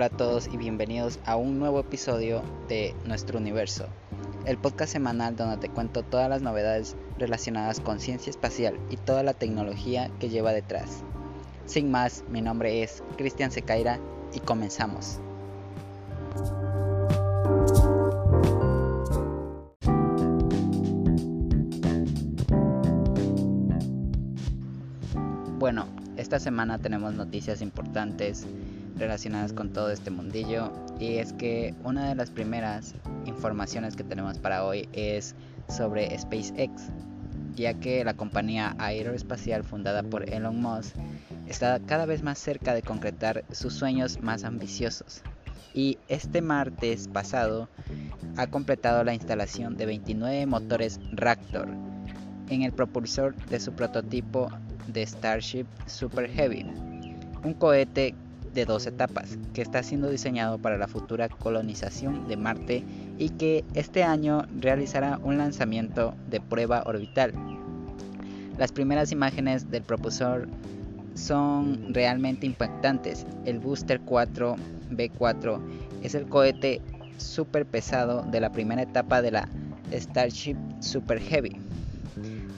Hola a todos y bienvenidos a un nuevo episodio de Nuestro Universo, el podcast semanal donde te cuento todas las novedades relacionadas con ciencia espacial y toda la tecnología que lleva detrás. Sin más, mi nombre es Cristian Secaira y comenzamos. Bueno, esta semana tenemos noticias importantes relacionadas con todo este mundillo y es que una de las primeras informaciones que tenemos para hoy es sobre SpaceX, ya que la compañía aeroespacial fundada por Elon Musk está cada vez más cerca de concretar sus sueños más ambiciosos. Y este martes pasado ha completado la instalación de 29 motores Raptor en el propulsor de su prototipo de Starship Super Heavy, un cohete de dos etapas que está siendo diseñado para la futura colonización de Marte y que este año realizará un lanzamiento de prueba orbital. Las primeras imágenes del propulsor son realmente impactantes. El Booster 4 B4 es el cohete super pesado de la primera etapa de la Starship Super Heavy.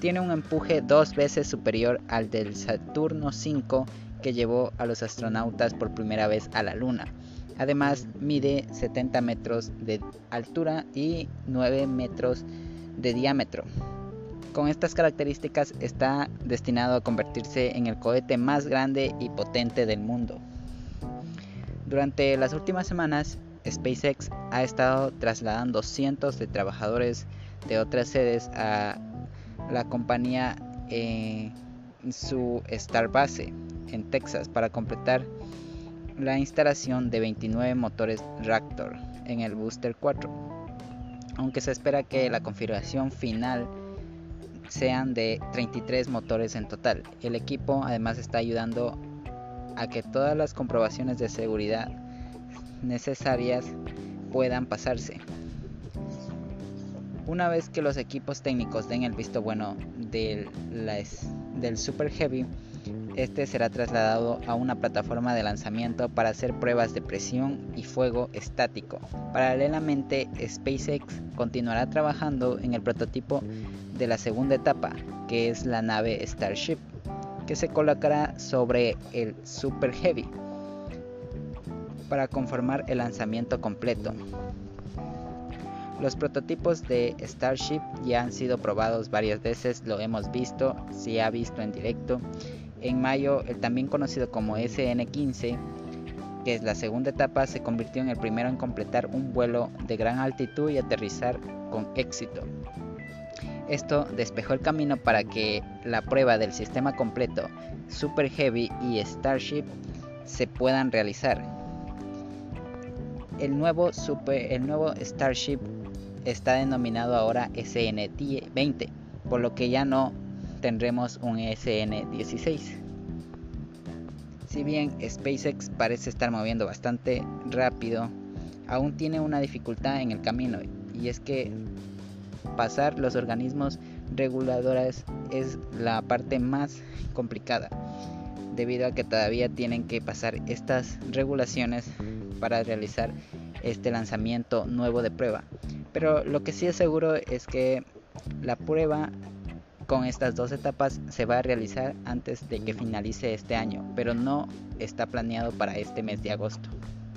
Tiene un empuje dos veces superior al del Saturno 5 que llevó a los astronautas por primera vez a la Luna. Además, mide 70 metros de altura y 9 metros de diámetro. Con estas características está destinado a convertirse en el cohete más grande y potente del mundo. Durante las últimas semanas, SpaceX ha estado trasladando cientos de trabajadores de otras sedes a la compañía en su Starbase en Texas para completar la instalación de 29 motores Raptor en el Booster 4, aunque se espera que la configuración final sean de 33 motores en total. El equipo además está ayudando a que todas las comprobaciones de seguridad necesarias puedan pasarse. Una vez que los equipos técnicos den el visto bueno del, del Super Heavy, este será trasladado a una plataforma de lanzamiento para hacer pruebas de presión y fuego estático. Paralelamente, SpaceX continuará trabajando en el prototipo de la segunda etapa, que es la nave Starship, que se colocará sobre el Super Heavy para conformar el lanzamiento completo. Los prototipos de Starship ya han sido probados varias veces, lo hemos visto, se ha visto en directo en mayo, el también conocido como SN-15, que es la segunda etapa, se convirtió en el primero en completar un vuelo de gran altitud y aterrizar con éxito. Esto despejó el camino para que la prueba del sistema completo Super Heavy y Starship se puedan realizar. El nuevo, el nuevo Starship está denominado ahora SN-20, por lo que ya no tendremos un SN16. Si bien SpaceX parece estar moviendo bastante rápido, aún tiene una dificultad en el camino y es que pasar los organismos reguladores es la parte más complicada debido a que todavía tienen que pasar estas regulaciones para realizar este lanzamiento nuevo de prueba. Pero lo que sí es seguro es que la prueba con estas dos etapas se va a realizar antes de que finalice este año, pero no está planeado para este mes de agosto.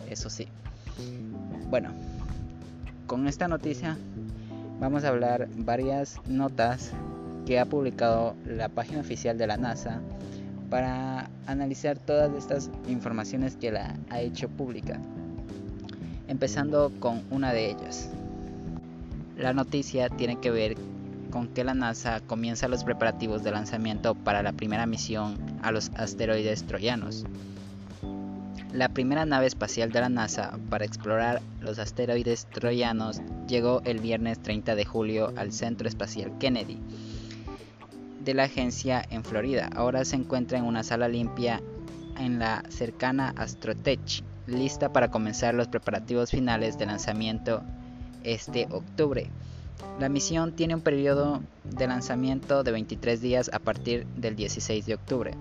Eso sí. Bueno, con esta noticia vamos a hablar varias notas que ha publicado la página oficial de la NASA para analizar todas estas informaciones que la ha hecho pública. Empezando con una de ellas. La noticia tiene que ver con que la NASA comienza los preparativos de lanzamiento para la primera misión a los asteroides troyanos. La primera nave espacial de la NASA para explorar los asteroides troyanos llegó el viernes 30 de julio al Centro Espacial Kennedy de la agencia en Florida. Ahora se encuentra en una sala limpia en la cercana Astrotech, lista para comenzar los preparativos finales de lanzamiento este octubre. La misión tiene un periodo de lanzamiento de 23 días a partir del 16 de octubre.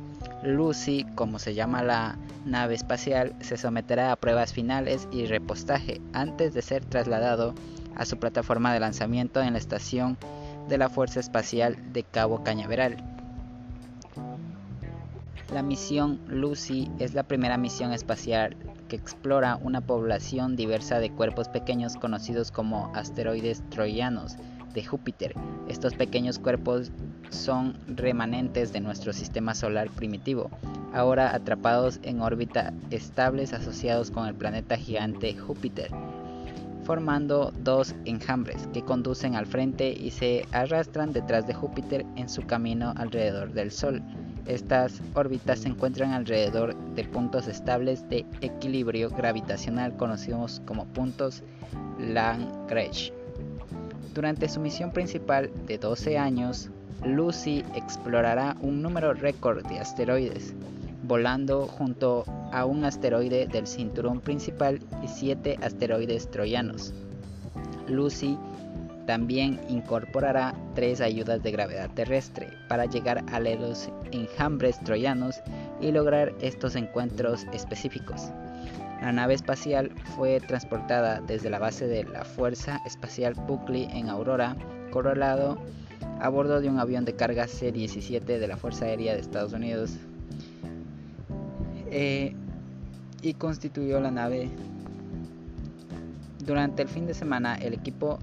Lucy, como se llama la nave espacial, se someterá a pruebas finales y repostaje antes de ser trasladado a su plataforma de lanzamiento en la estación de la Fuerza Espacial de Cabo Cañaveral. La misión Lucy es la primera misión espacial que explora una población diversa de cuerpos pequeños conocidos como asteroides troyanos de Júpiter. Estos pequeños cuerpos son remanentes de nuestro sistema solar primitivo, ahora atrapados en órbita estables asociados con el planeta gigante Júpiter, formando dos enjambres que conducen al frente y se arrastran detrás de Júpiter en su camino alrededor del Sol. Estas órbitas se encuentran alrededor de puntos estables de equilibrio gravitacional conocidos como puntos Lagrange. Durante su misión principal de 12 años, Lucy explorará un número récord de asteroides, volando junto a un asteroide del cinturón principal y siete asteroides troyanos. Lucy también incorporará tres ayudas de gravedad terrestre para llegar a los enjambres troyanos y lograr estos encuentros específicos. La nave espacial fue transportada desde la base de la Fuerza Espacial Buckley en Aurora, Colorado, a bordo de un avión de carga C-17 de la Fuerza Aérea de Estados Unidos eh, y constituyó la nave. Durante el fin de semana, el equipo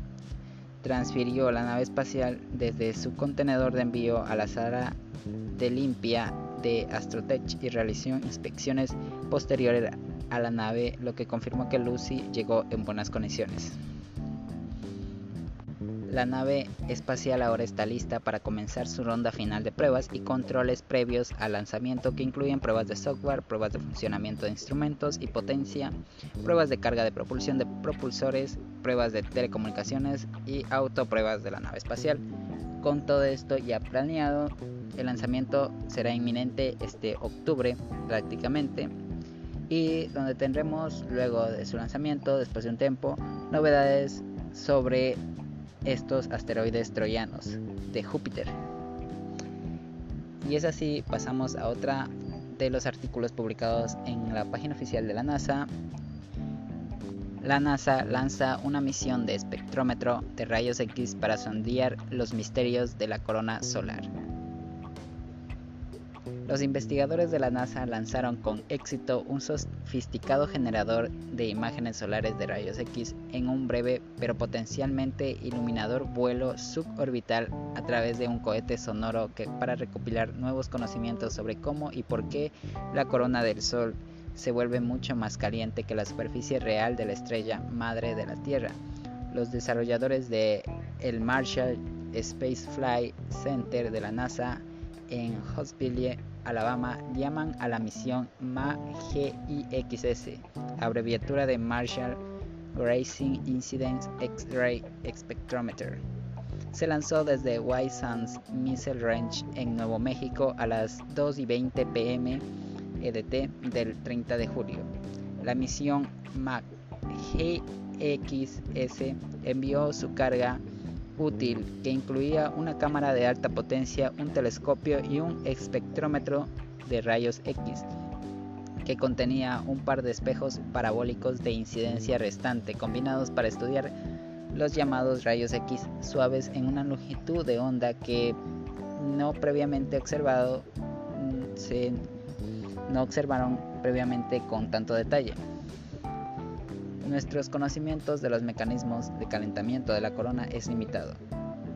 transfirió la nave espacial desde su contenedor de envío a la sala de limpia de Astrotech y realizó inspecciones posteriores a la nave, lo que confirmó que Lucy llegó en buenas condiciones. La nave espacial ahora está lista para comenzar su ronda final de pruebas y controles previos al lanzamiento que incluyen pruebas de software, pruebas de funcionamiento de instrumentos y potencia, pruebas de carga de propulsión de propulsores, pruebas de telecomunicaciones y autopruebas de la nave espacial. Con todo esto ya planeado, el lanzamiento será inminente este octubre prácticamente y donde tendremos luego de su lanzamiento, después de un tiempo, novedades sobre estos asteroides troyanos de Júpiter. Y es así, pasamos a otra de los artículos publicados en la página oficial de la NASA. La NASA lanza una misión de espectrómetro de rayos X para sondear los misterios de la corona solar. Los investigadores de la NASA lanzaron con éxito un sofisticado generador de imágenes solares de rayos X en un breve pero potencialmente iluminador vuelo suborbital a través de un cohete sonoro que, para recopilar nuevos conocimientos sobre cómo y por qué la corona del Sol se vuelve mucho más caliente que la superficie real de la estrella madre de la Tierra. Los desarrolladores de el Marshall Space Flight Center de la NASA en Huntsville, Alabama, llaman a la misión MAGIXS, abreviatura de Marshall Racing Incident X-Ray Spectrometer. Se lanzó desde White Sands Missile Range en Nuevo México a las 2 y 20 pm EDT del 30 de julio. La misión MAGIXS envió su carga útil que incluía una cámara de alta potencia, un telescopio y un espectrómetro de rayos X que contenía un par de espejos parabólicos de incidencia restante combinados para estudiar los llamados rayos X suaves en una longitud de onda que no previamente observado mm, se no observaron previamente con tanto detalle. Nuestros conocimientos de los mecanismos de calentamiento de la corona es limitado,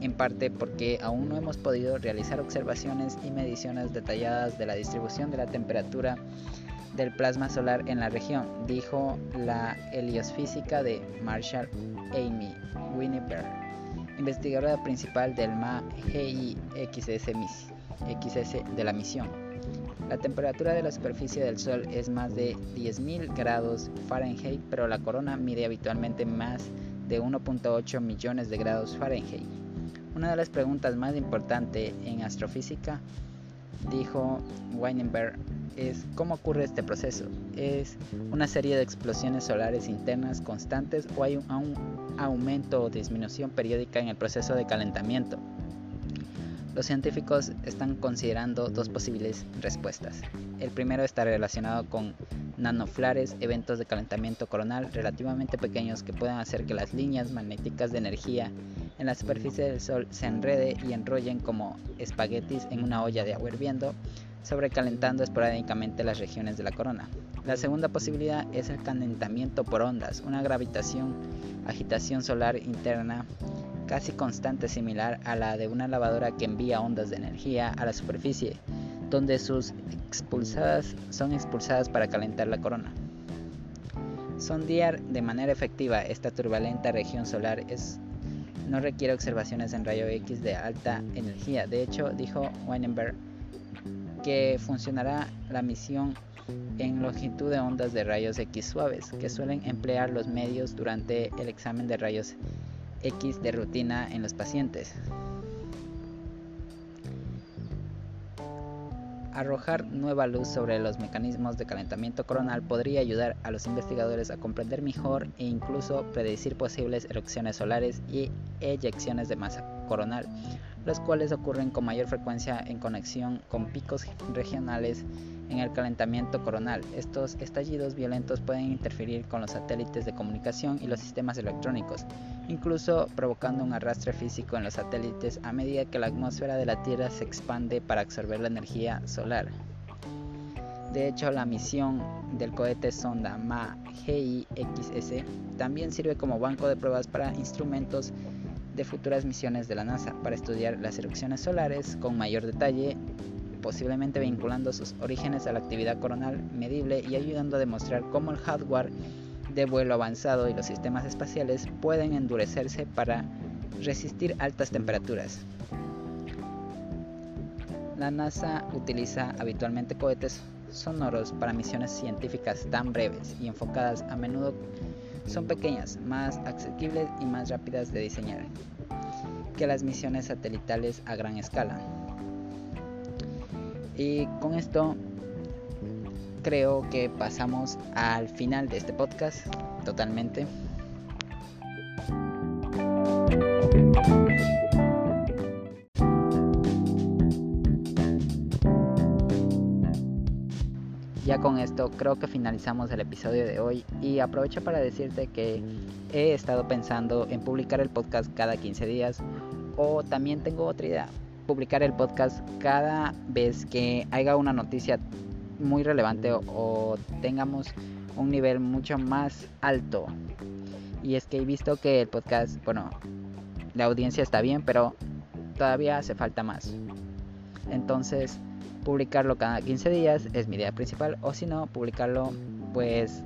en parte porque aún no hemos podido realizar observaciones y mediciones detalladas de la distribución de la temperatura del plasma solar en la región, dijo la heliosfísica de Marshall Amy Winnipeg, investigadora principal del MAGIXS de la misión. La temperatura de la superficie del Sol es más de 10.000 grados Fahrenheit, pero la corona mide habitualmente más de 1.8 millones de grados Fahrenheit. Una de las preguntas más importantes en astrofísica, dijo Weinberg, es cómo ocurre este proceso. ¿Es una serie de explosiones solares internas constantes o hay un, aumento o disminución periódica en el proceso de calentamiento? Los científicos están considerando dos posibles respuestas. El primero está relacionado con nanoflares, eventos de calentamiento coronal relativamente pequeños que pueden hacer que las líneas magnéticas de energía en la superficie del Sol se enrede y enrollen como espaguetis en una olla de agua hirviendo, sobrecalentando esporádicamente las regiones de la corona. La segunda posibilidad es el calentamiento por ondas, una gravitación, agitación solar interna casi constante similar a la de una lavadora que envía ondas de energía a la superficie, donde sus expulsadas son expulsadas para calentar la corona. Sondear de manera efectiva esta turbulenta región solar es, no requiere observaciones en rayo X de alta energía. De hecho, dijo Weinberg que funcionará la misión en longitud de ondas de rayos X suaves, que suelen emplear los medios durante el examen de rayos X de rutina en los pacientes. Arrojar nueva luz sobre los mecanismos de calentamiento coronal podría ayudar a los investigadores a comprender mejor e incluso predecir posibles erupciones solares y eyecciones de masa coronal, los cuales ocurren con mayor frecuencia en conexión con picos regionales en el calentamiento coronal. Estos estallidos violentos pueden interferir con los satélites de comunicación y los sistemas electrónicos, incluso provocando un arrastre físico en los satélites a medida que la atmósfera de la Tierra se expande para absorber la energía solar. De hecho, la misión del cohete sonda MA-GIXS también sirve como banco de pruebas para instrumentos de futuras misiones de la NASA para estudiar las erupciones solares con mayor detalle posiblemente vinculando sus orígenes a la actividad coronal medible y ayudando a demostrar cómo el hardware de vuelo avanzado y los sistemas espaciales pueden endurecerse para resistir altas temperaturas. La NASA utiliza habitualmente cohetes sonoros para misiones científicas tan breves y enfocadas a menudo son pequeñas, más accesibles y más rápidas de diseñar que las misiones satelitales a gran escala. Y con esto creo que pasamos al final de este podcast totalmente. Con esto creo que finalizamos el episodio de hoy y aprovecho para decirte que he estado pensando en publicar el podcast cada 15 días o también tengo otra idea publicar el podcast cada vez que haya una noticia muy relevante o, tengamos un nivel mucho más alto. Y es que he visto que el podcast, bueno, la audiencia está bien, pero todavía hace falta más. Entonces, publicarlo cada 15 días es mi idea principal, o si no, publicarlo pues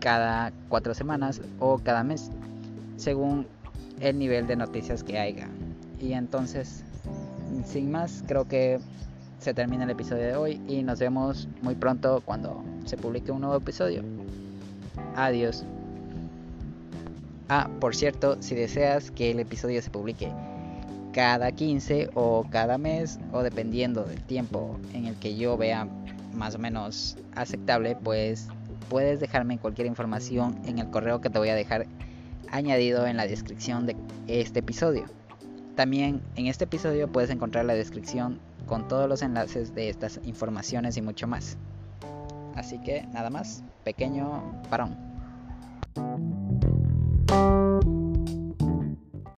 cada 4 semanas o cada mes, según el nivel de noticias que haya. Y entonces sin más, creo que se termina el episodio de hoy y nos vemos muy pronto cuando se publique un nuevo episodio. Adiós. Ah, por cierto, si deseas que el episodio se publique cada 15 o cada mes o dependiendo del tiempo en el que yo vea más o menos aceptable, pues puedes dejarme cualquier información en el correo que te voy a dejar añadido en la descripción de este episodio. También en este episodio puedes encontrar la descripción con todos los enlaces de estas informaciones y mucho más. Así que nada más, pequeño parón.